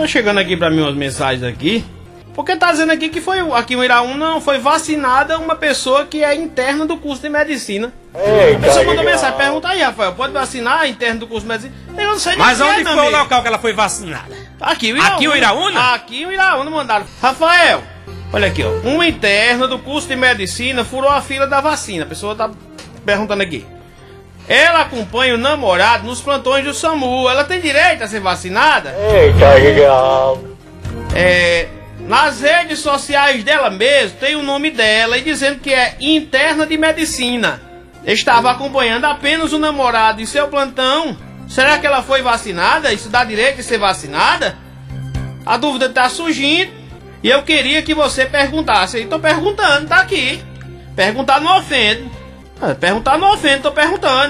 Tá chegando aqui pra mim umas mensagens aqui. Porque tá dizendo aqui que foi aqui em Iraúna não foi vacinada uma pessoa que é interna do curso de medicina. Eita, A pessoa mandou mensagem, pergunta aí, Rafael, pode vacinar interno do curso de medicina? Eu não sei Mas onde é, foi meu o amigo. local que ela foi vacinada? Aqui o Aqui o Iraúna? Aqui o Iraúna mandaram. Rafael, olha aqui, ó. Uma interna do curso de medicina furou a fila da vacina. A pessoa tá perguntando aqui. Ela acompanha o namorado nos plantões do SAMU. Ela tem direito a ser vacinada? Eita, legal. É, nas redes sociais dela mesmo tem o nome dela e dizendo que é interna de medicina. Estava acompanhando apenas o namorado em seu plantão. Será que ela foi vacinada? Isso dá direito de ser vacinada? A dúvida está surgindo e eu queria que você perguntasse. Estou perguntando, tá aqui. Perguntar não ofende. Ah, Perguntar não ofende, tô perguntando.